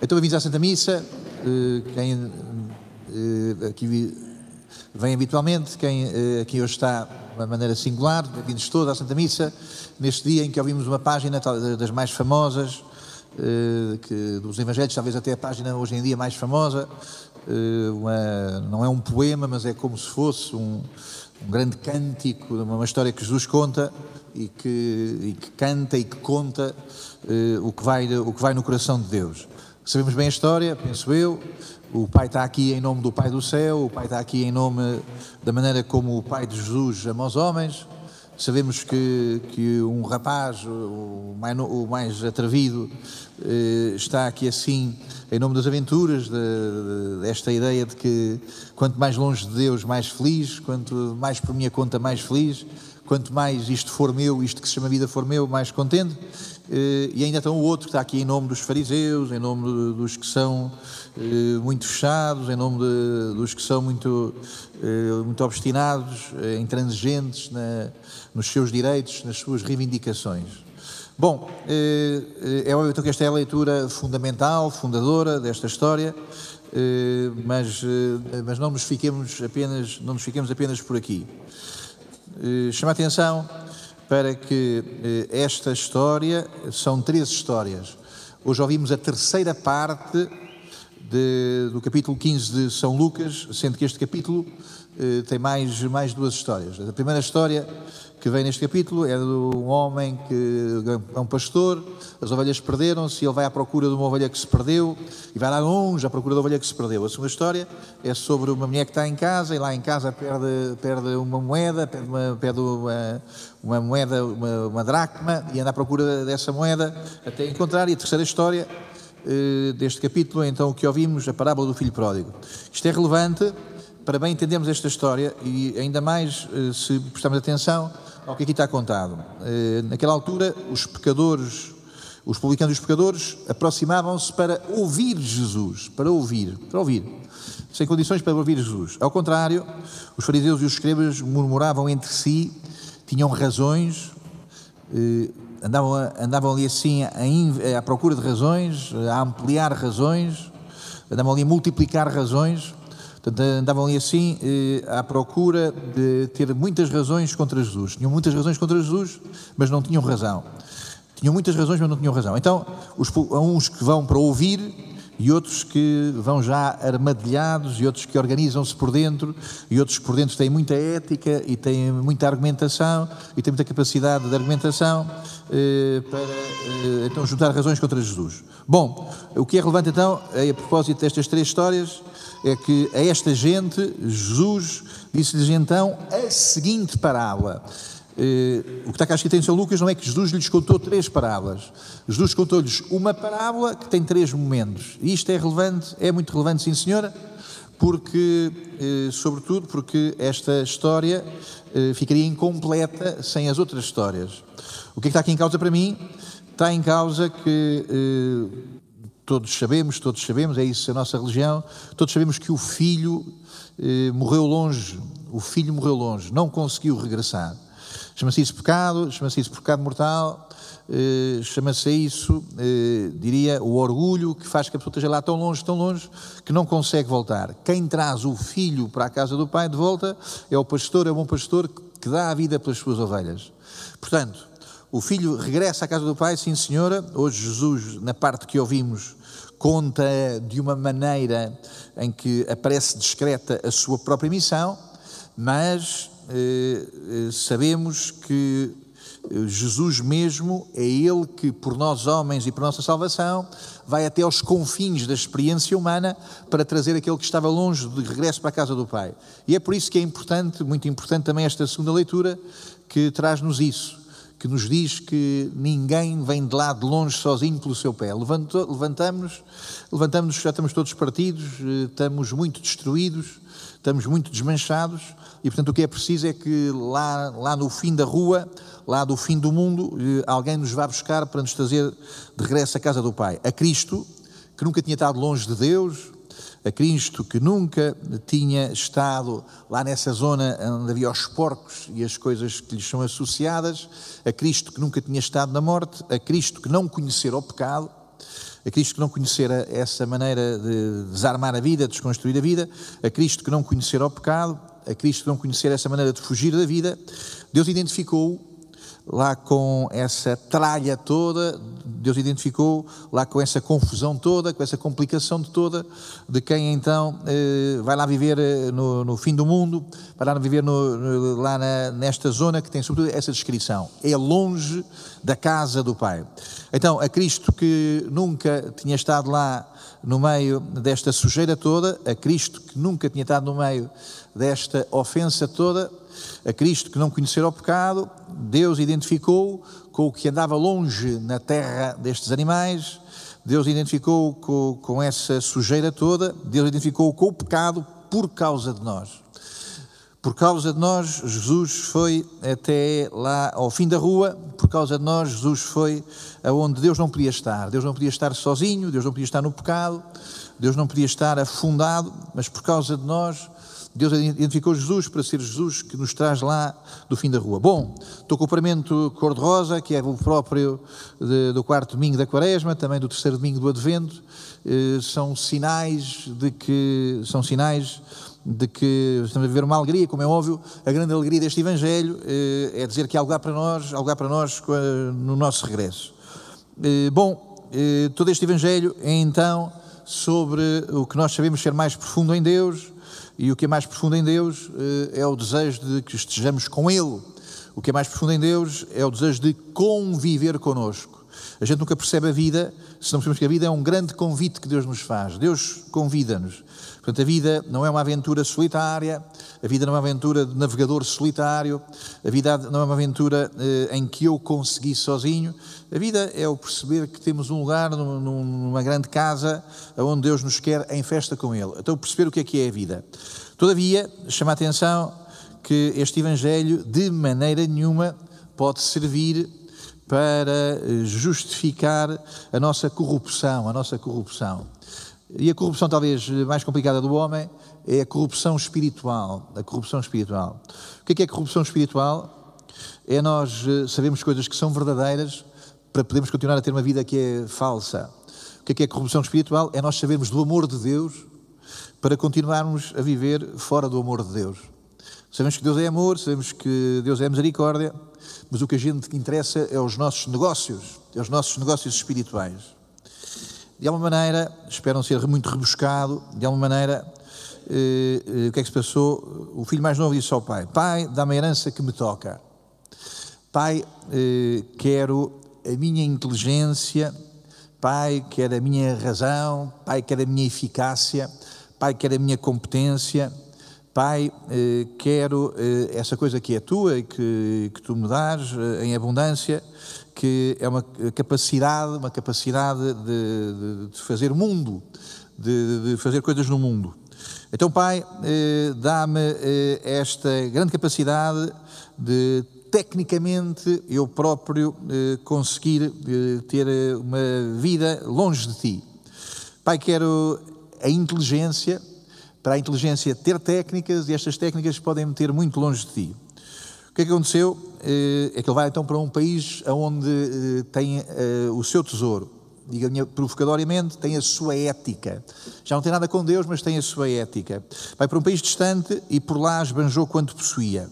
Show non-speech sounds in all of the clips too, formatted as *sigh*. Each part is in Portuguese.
Então, bem-vindos à Santa Missa. Eh, quem eh, aqui vem habitualmente, quem eh, aqui hoje está de uma maneira singular, bem-vindos todos à Santa Missa, neste dia em que ouvimos uma página das mais famosas dos Evangelhos, talvez até a página hoje em dia mais famosa. Uma, não é um poema, mas é como se fosse um, um grande cântico, uma história que Jesus conta e que, e que canta e que conta o, que vai, o que vai no coração de Deus. Sabemos bem a história, penso eu. O Pai está aqui em nome do Pai do céu, o Pai está aqui em nome da maneira como o Pai de Jesus ama os homens. Sabemos que, que um rapaz, o mais, o mais atrevido, eh, está aqui assim em nome das aventuras, de, de, desta ideia de que quanto mais longe de Deus, mais feliz, quanto mais por minha conta, mais feliz, quanto mais isto for meu, isto que se chama vida for meu, mais contente. Eh, e ainda então o outro que está aqui em nome dos fariseus, em nome dos que são eh, muito fechados, em nome de, dos que são muito, eh, muito obstinados, intransigentes na, nos seus direitos, nas suas reivindicações. Bom, é óbvio então que esta é a leitura fundamental, fundadora desta história, mas, mas não, nos fiquemos apenas, não nos fiquemos apenas por aqui. Chama a atenção para que eh, esta história, são três histórias. Hoje ouvimos a terceira parte de, do capítulo 15 de São Lucas, sendo que este capítulo tem mais, mais duas histórias. A primeira história que vem neste capítulo é de um homem que é um pastor, as ovelhas perderam-se e ele vai à procura de uma ovelha que se perdeu e vai lá longe à procura da ovelha que se perdeu. A segunda história é sobre uma mulher que está em casa e lá em casa perde, perde uma moeda, perde uma, perde uma, uma moeda, uma, uma dracma e anda à procura dessa moeda até encontrar. E a terceira história eh, deste capítulo, então, o que ouvimos, a parábola do filho pródigo. Isto é relevante para bem entendermos esta história e ainda mais eh, se prestarmos atenção ao que aqui está contado. Eh, naquela altura, os pecadores, os publicanos e os pecadores aproximavam-se para ouvir Jesus, para ouvir, para ouvir, sem condições para ouvir Jesus. Ao contrário, os fariseus e os escribas murmuravam entre si, tinham razões, eh, andavam, andavam ali assim à procura de razões, a ampliar razões, andavam ali a multiplicar razões andavam ali assim eh, à procura de ter muitas razões contra Jesus. Tinham muitas razões contra Jesus, mas não tinham razão. Tinham muitas razões, mas não tinham razão. Então, os, há uns que vão para ouvir e outros que vão já armadilhados e outros que organizam-se por dentro e outros por dentro têm muita ética e têm muita argumentação e têm muita capacidade de argumentação eh, para eh, então juntar razões contra Jesus. Bom, o que é relevante então, é, a propósito destas três histórias, é que a esta gente, Jesus disse-lhes então a seguinte parábola. Uh, o que está cá escrito em São Lucas não é que Jesus lhes contou três parábolas. Jesus contou-lhes uma parábola que tem três momentos. E isto é relevante, é muito relevante, sim senhora, porque, uh, sobretudo, porque esta história uh, ficaria incompleta sem as outras histórias. O que é que está aqui em causa para mim? Está em causa que todos sabemos, todos sabemos, é isso a nossa religião, todos sabemos que o filho eh, morreu longe, o filho morreu longe, não conseguiu regressar. Chama-se isso pecado, chama-se isso pecado mortal, eh, chama-se isso, eh, diria, o orgulho que faz que a pessoa esteja lá tão longe, tão longe, que não consegue voltar. Quem traz o filho para a casa do pai de volta é o pastor, é o bom pastor que dá a vida pelas suas ovelhas. Portanto, o filho regressa à casa do pai, sim senhora. Hoje Jesus, na parte que ouvimos, conta de uma maneira em que aparece discreta a sua própria missão, mas sabemos que eh, Jesus mesmo é Ele que, por nós homens e por nossa salvação, vai até aos confins da experiência humana para trazer aquele que estava longe de regresso para a casa do Pai. E é por isso que é importante, muito importante também esta segunda leitura, que traz-nos isso que nos diz que ninguém vem de lá de longe sozinho pelo seu pé. Levantamos, levantamos, já estamos todos partidos, eh, estamos muito destruídos, estamos muito desmanchados e, portanto, o que é preciso é que lá, lá no fim da rua, lá do fim do mundo, eh, alguém nos vá buscar para nos trazer de regresso à casa do Pai. A Cristo, que nunca tinha estado longe de Deus, a Cristo que nunca tinha estado lá nessa zona onde havia os porcos e as coisas que lhes são associadas, a Cristo que nunca tinha estado na morte, a Cristo que não conhecera o pecado, a Cristo que não conhecera essa maneira de desarmar a vida, de desconstruir a vida, a Cristo que não conhecera o pecado, a Cristo que não conhecera essa maneira de fugir da vida, Deus identificou lá com essa tralha toda, Deus identificou lá com essa confusão toda, com essa complicação de toda, de quem então eh, vai lá viver eh, no, no, fim do mundo, vai lá viver no, no, lá na, nesta zona que tem sobretudo essa descrição. É longe da casa do Pai. Então, a Cristo que nunca tinha estado lá no meio desta sujeira toda, a Cristo que nunca tinha estado no meio desta ofensa toda, a Cristo que não conhecera o pecado, Deus identificou com o que andava longe na terra destes animais, Deus identificou com, com essa sujeira toda, Deus identificou com o pecado por causa de nós. Por causa de nós, Jesus foi até lá ao fim da rua, por causa de nós, Jesus foi aonde Deus não podia estar. Deus não podia estar sozinho, Deus não podia estar no pecado, Deus não podia estar afundado, mas por causa de nós, Deus identificou Jesus para ser Jesus que nos traz lá do fim da rua. Bom, estou com o paramento cor-de-rosa, que é o próprio de, do quarto domingo da quaresma, também do terceiro domingo do advento. Eh, são sinais de que, são sinais de que estamos a viver uma alegria, como é óbvio, a grande alegria deste Evangelho eh, é dizer que há lugar para nós, há lugar para nós no nosso regresso. Eh, bom, todo este Evangelho é então sobre o que nós sabemos ser mais profundo em Deus, e o que é mais profundo em Deus eh, é o desejo de que estejamos com Ele. O que é mais profundo em Deus é o desejo de conviver conosco. A gente nunca percebe a vida se não percebemos que a vida é um grande convite que Deus nos faz. Deus convida-nos. Portanto, a vida não é uma aventura solitária, a vida não é uma aventura de navegador solitário, a vida não é uma aventura eh, em que eu consegui sozinho. A vida é o perceber que temos um lugar numa grande casa onde Deus nos quer em festa com Ele. Então, perceber o que é que é a vida. Todavia, chama a atenção que este Evangelho, de maneira nenhuma, pode servir para justificar a nossa corrupção, a nossa corrupção. E a corrupção talvez mais complicada do homem é a corrupção espiritual, a corrupção espiritual. O que é, que é corrupção espiritual? É nós eh, sabermos coisas que são verdadeiras para podermos continuar a ter uma vida que é falsa. O que é, que é corrupção espiritual? É nós sabermos do amor de Deus para continuarmos a viver fora do amor de Deus. Sabemos que Deus é amor, sabemos que Deus é misericórdia, mas o que a gente interessa é os nossos negócios, é os nossos negócios espirituais. De alguma maneira, espero não ser muito rebuscado, de alguma maneira, eh, eh, o que é que se passou? O filho mais novo disse ao pai: Pai, dá-me a herança que me toca. Pai, eh, quero a minha inteligência, Pai, quero a minha razão, Pai, quero a minha eficácia, Pai, quero a minha competência Pai, eh, quero eh, essa coisa que é tua e que, que tu me dás eh, em abundância, que é uma capacidade, uma capacidade de, de fazer mundo, de, de, fazer coisas no mundo. Então, Pai, dá-me esta grande capacidade de tecnicamente eu próprio conseguir ter uma vida longe de Ti. Pai, quero a inteligência para a inteligência ter técnicas e estas técnicas podem meter muito longe de ti. O que é que aconteceu? Eh, é que ele vai então para um país onde eh, tem eh, o seu tesouro. Diga-me provocadoramente, tem a sua ética. Já não tem nada com Deus, mas tem a sua ética. Vai para um país distante e por lá esbanjou quanto possuía.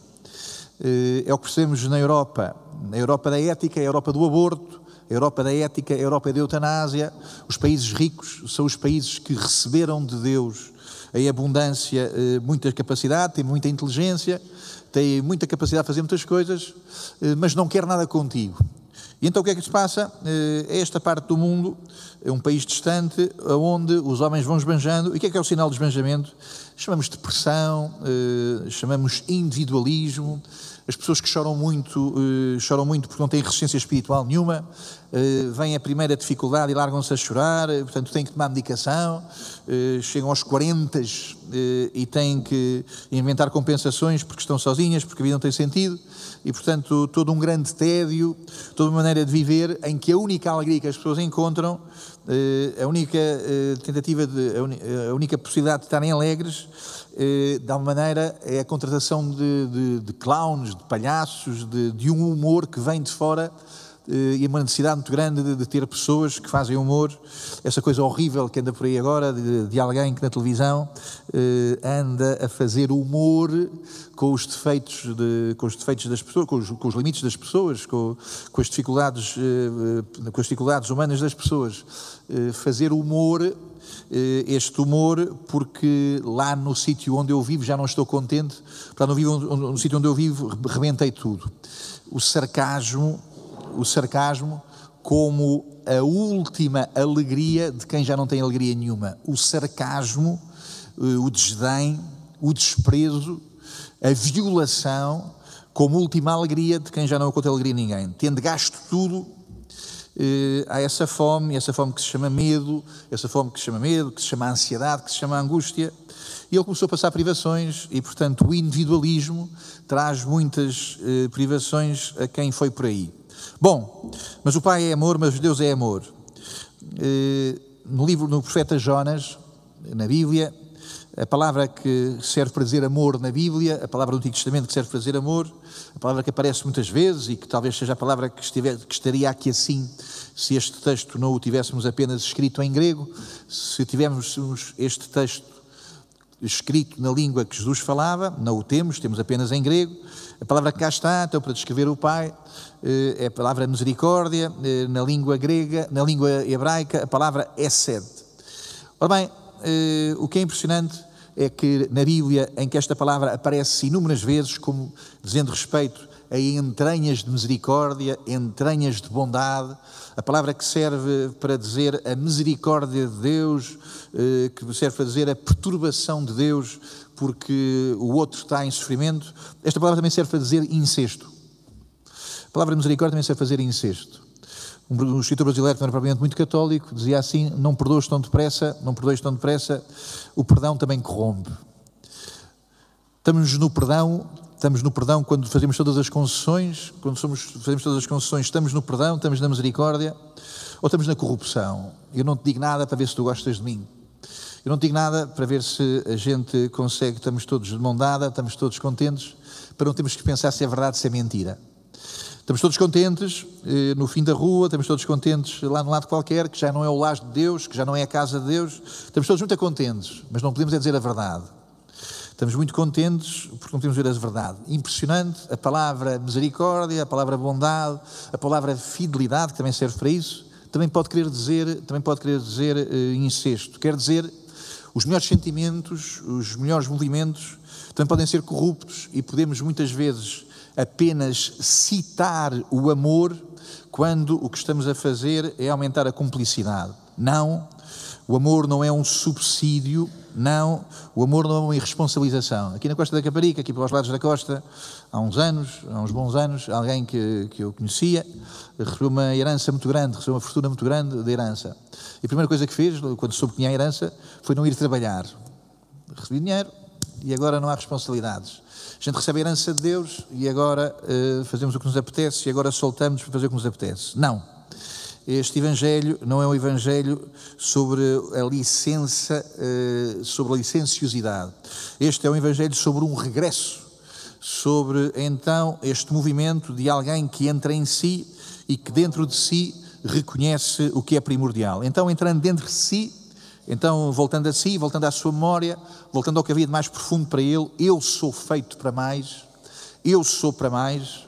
É o que percebemos na Europa. Na Europa da ética, a Europa do aborto, a Europa da ética, a Europa da eutanásia. Os países ricos são os países que receberam de Deus em abundância eh, muita capacidade, tem muita inteligência, tem muita capacidade de fazer muitas coisas, eh, mas não quer nada contigo. E então o que é que se passa? Eh, esta parte do mundo, é um país distante, onde os homens vão esbanjando. E o que é que é o sinal do esbanjamento? Chamamos depressão, chamamos individualismo, as pessoas que choram muito, uh, choram muito porque não têm resistência espiritual nenhuma, uh, vem a primeira dificuldade e largam-se a chorar, portanto têm que tomar medicação, chegam aos 40 e têm que inventar compensações porque estão sozinhas, porque a vida não tem sentido, e portanto todo um grande tédio, toda uma maneira de viver em que a única alegria que as pessoas encontram, a única tentativa, de, a única possibilidade de estarem alegres, eh, de alguma maneira, é a contratação de, de, de clowns, de palhaços, de, de, um humor que vem de fora eh, e uma necessidade muito grande de, de, ter pessoas que fazem humor. Essa coisa horrível que anda por aí agora, de, de alguém que na televisão eh, anda a fazer humor com os defeitos, de, com os defeitos das pessoas, com os, com os limites das pessoas, com, com, as dificuldades, eh, com as dificuldades humanas das pessoas. Eh, fazer humor eh, este humor, porque lá no sítio onde eu vivo já não estou contente, para no, vivo, no sítio onde eu vivo rebentei tudo. O sarcasmo o sarcasmo como a última alegria de quem já não tem alegria nenhuma. O sarcasmo, eh, o desdém, o desprezo, a violação como última alegria de quem já não conta alegria a ninguém. Tendo gasto tudo, eh, há essa fome, essa fome que se chama medo, essa fome que se chama medo, que se chama ansiedade, que se chama angústia. E ele começou a passar privações e, portanto, o individualismo traz muitas eh, privações a quem foi por aí. Bom, mas o Pai é amor, mas Deus é amor. Eh, no livro, no profeta Jonas, na Bíblia, a palavra que serve para dizer amor na Bíblia, a palavra do Antigo Testamento que serve para dizer amor, a palavra que aparece muitas vezes e que talvez seja a palavra que, estiver, que estaria aqui assim se este texto não o tivéssemos apenas escrito em grego, se tivéssemos este texto escrito na língua que Jesus falava, não o temos, temos apenas em grego. A palavra que cá está, então, para descrever o Pai, é a palavra misericórdia, eh, na língua grega, na língua hebraica, a palavra esed. Ora bem, eh, o que é impressionante é que na Bíblia, em que esta palavra aparece inúmeras vezes, como dizendo respeito a entranhas de misericórdia, entranhas de bondade, a palavra que serve para dizer a misericórdia de Deus, que serve para dizer a perturbação de Deus, porque o outro está em sofrimento. Esta palavra também serve para dizer incesto. A palavra misericórdia também serve para dizer incesto. Um escritor brasileiro, que não era propriamente muito católico, dizia assim: Não perdoes tão depressa, não perdoes tão depressa, o perdão também corrompe. Estamos no perdão Estamos no perdão quando fazemos todas as concessões, quando somos, fazemos todas as concessões, estamos no perdão, estamos na misericórdia, ou estamos na corrupção. Eu não te digo nada para ver se tu gostas de mim. Eu não te digo nada para ver se a gente consegue, estamos todos de mão dada, estamos todos contentes, para não termos que pensar se é verdade, se é mentira. Estamos todos contentes eh, no fim da rua, estamos todos contentes lá no lado qualquer, que já não é o lar de Deus, que já não é a casa de Deus. Estamos todos muito contentes, mas não podemos é dizer a verdade. Estamos muito contentes porque não temos ver a verdade. Impressionante a palavra misericórdia, a palavra bondade, a palavra fidelidade, que também serve para isso, também pode querer dizer, também pode querer dizer uh, incesto. Quer dizer, os melhores sentimentos, os melhores movimentos também podem ser corruptos e podemos muitas vezes apenas citar o amor quando o que estamos a fazer é aumentar a cumplicidade. Não, o amor não é um subsídio não, o amor não é uma irresponsabilização. Aqui na Costa da Caparica, aqui para os lados da costa, há uns anos, há uns bons anos, alguém que, que eu conhecia recebeu uma herança muito grande, recebeu uma fortuna muito grande de herança. E a primeira coisa que fez, quando soube que tinha a herança, foi não ir trabalhar. Recebi dinheiro e agora não há responsabilidades. Gente recebe a herança de Deus e agora uh, fazemos o que nos apetece e agora soltamos para fazer o que nos apetece. Não este Evangelho não é um Evangelho sobre a licença, eh, sobre a licenciosidade. Este é um Evangelho sobre um regresso, sobre então este movimento de alguém que entra em si e que dentro de si reconhece o que é primordial. Então, entrando dentro de si, então voltando a si, voltando à sua memória, voltando ao que havia de mais profundo para ele, eu sou feito para mais, eu sou para mais,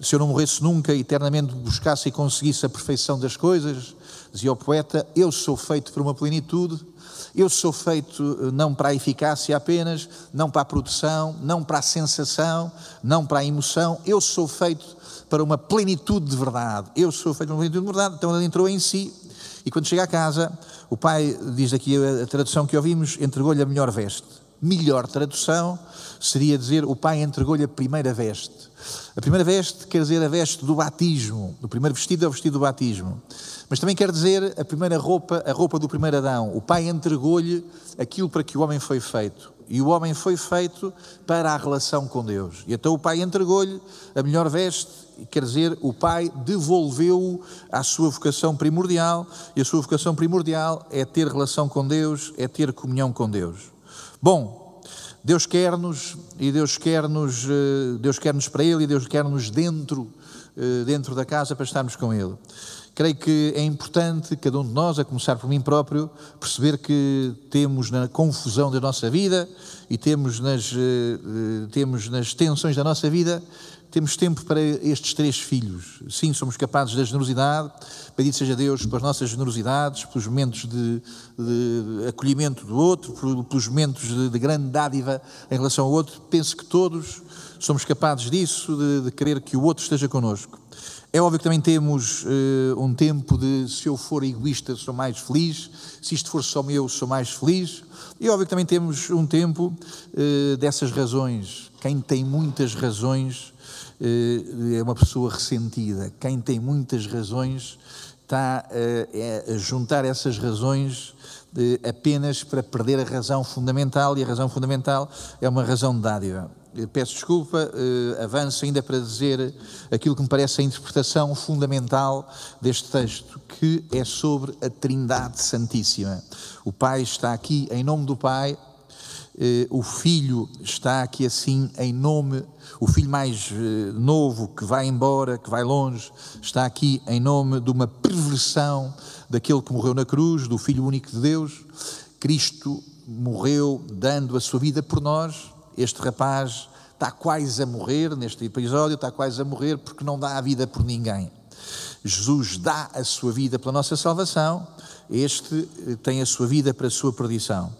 se eu não morresse nunca, eternamente buscasse e conseguisse a perfeição das coisas, dizia o poeta, eu sou feito para uma plenitude, eu sou feito eh, não para a eficácia apenas, não para a produção, não para a sensação, não para a emoção, eu sou feito para uma plenitude de verdade. Eu sou feito para uma plenitude de verdade. Então ele entrou em si e quando chega a casa, o pai, diz aqui a tradução que ouvimos, entregou-lhe a melhor veste. Melhor tradução seria dizer o pai entregou-lhe a primeira veste. A primeira veste quer dizer a veste do batismo. O primeiro vestido é o vestido do batismo. Mas também quer dizer a primeira roupa, a roupa do primeiro Adão. O pai entregou-lhe aquilo para que o homem foi feito. E o homem foi feito para a relação com Deus. E então o pai entregou-lhe a melhor veste, quer dizer, o pai devolveu-o à sua vocação primordial, e a sua vocação primordial é ter relação com Deus, é ter comunhão com Deus. Bom, Deus quer-nos e Deus quer-nos, eh, Deus quer-nos para Ele e Deus quer-nos dentro eh, dentro da casa para estarmos com Ele. Creio que é importante, cada um de nós, a começar por mim próprio, perceber que temos na confusão da nossa vida e temos nas, temos nas tensões da nossa vida temos tempo para estes três filhos. Sim, somos capazes da generosidade. Bendito seja Deus pelas nossas generosidades, pelos momentos de, de acolhimento do outro, pelos momentos de, de, grande dádiva em relação ao outro. Penso que todos somos capazes disso, de, de querer que o outro esteja connosco. É óbvio que também temos uh, um tempo de se eu for egoísta sou mais feliz, se isto for só meu sou mais feliz. E é óbvio que também temos um tempo uh, dessas razões. Quem tem muitas razões eh, é uma pessoa ressentida. Quem tem muitas razões está eh, é a juntar essas razões apenas para perder a razão fundamental, e a razão fundamental é uma razão de dádiva. Peço desculpa, avanço ainda para dizer aquilo que me parece a interpretação fundamental deste texto, que é sobre a Trindade Santíssima. O Pai está aqui em nome do Pai, eh, o filho está aqui assim em nome, o filho mais eh, novo que vai embora, que vai longe, está aqui em nome de uma perversão daquele que morreu na cruz, do Filho único de Deus. Cristo morreu dando a sua vida por nós. Este rapaz está quase a morrer neste episódio, está quase a morrer porque não dá a vida por ninguém. Jesus dá a sua vida pela nossa salvação, este eh, tem a sua vida para a sua perdição.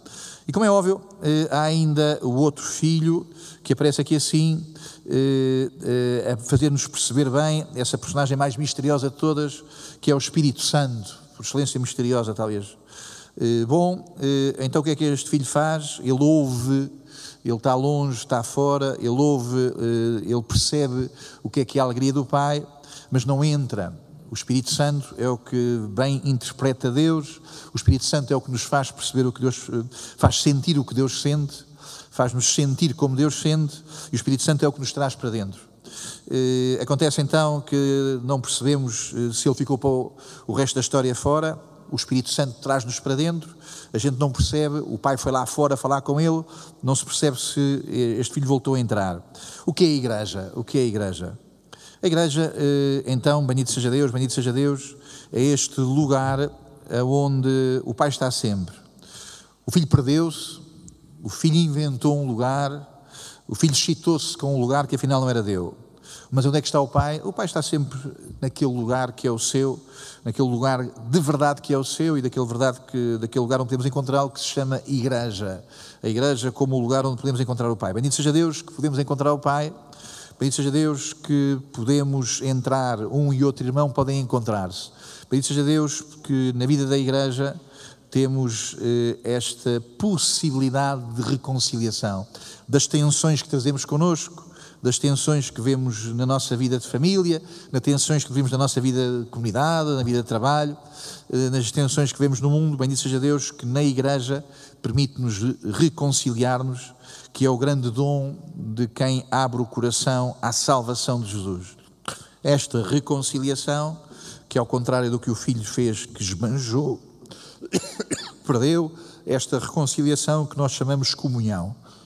E como é óbvio, eh, há ainda o outro filho que aparece aqui assim, eh, a fazer-nos perceber bem essa personagem mais misteriosa de todas, que é o Espírito Santo, por excelência misteriosa, talvez. Bom, então o que é que este filho faz? Ele ouve, ele está longe, está fora, ele ouve, ele percebe o que é que é a alegria do Pai, mas não entra o Espírito Santo é o que bem interpreta Deus, o Espírito Santo é o que nos faz perceber o que Deus faz sentir o que Deus sente, faz-nos sentir como Deus sente, e o Espírito Santo é o que nos traz para dentro. Eh, acontece então que não percebemos eh, se ele ficou para o resto da história fora, o Espírito Santo traz-nos para dentro, a gente não percebe, o pai foi lá fora falar com ele, não se percebe se este filho voltou a entrar. O que é a igreja? O que é a igreja? A igreja, eh, então, bendito seja Deus, bendito seja Deus, é este lugar onde o Pai está sempre. O filho perdeu-se, o filho inventou um lugar, o filho excitou-se com um lugar que afinal não era dele. Mas onde é que está o Pai? O Pai está sempre naquele lugar que é o seu, naquele lugar de verdade que é o seu e daquele, verdade que, daquele lugar onde podemos encontrá-lo que se chama Igreja. A Igreja como o lugar onde podemos encontrar o Pai. Bendito seja Deus que podemos encontrar o Pai Bendito seja Deus que podemos entrar, um e outro irmão podem encontrar-se. Bendito seja Deus que na vida da igreja temos eh, esta possibilidade de reconciliação das tensões que trazemos connosco, das tensões que vemos na nossa vida de família, nas tensões que vemos na nossa vida de comunidade, na vida de trabalho, eh, nas tensões que vemos no mundo. Bendito seja Deus que na igreja permite-nos reconciliar-nos que é o grande dom de quem abre o coração à salvação de Jesus. Esta reconciliação, que ao contrário do que o filho fez, que esbanjou, *coughs* perdeu, esta reconciliação que nós chamamos comunhão.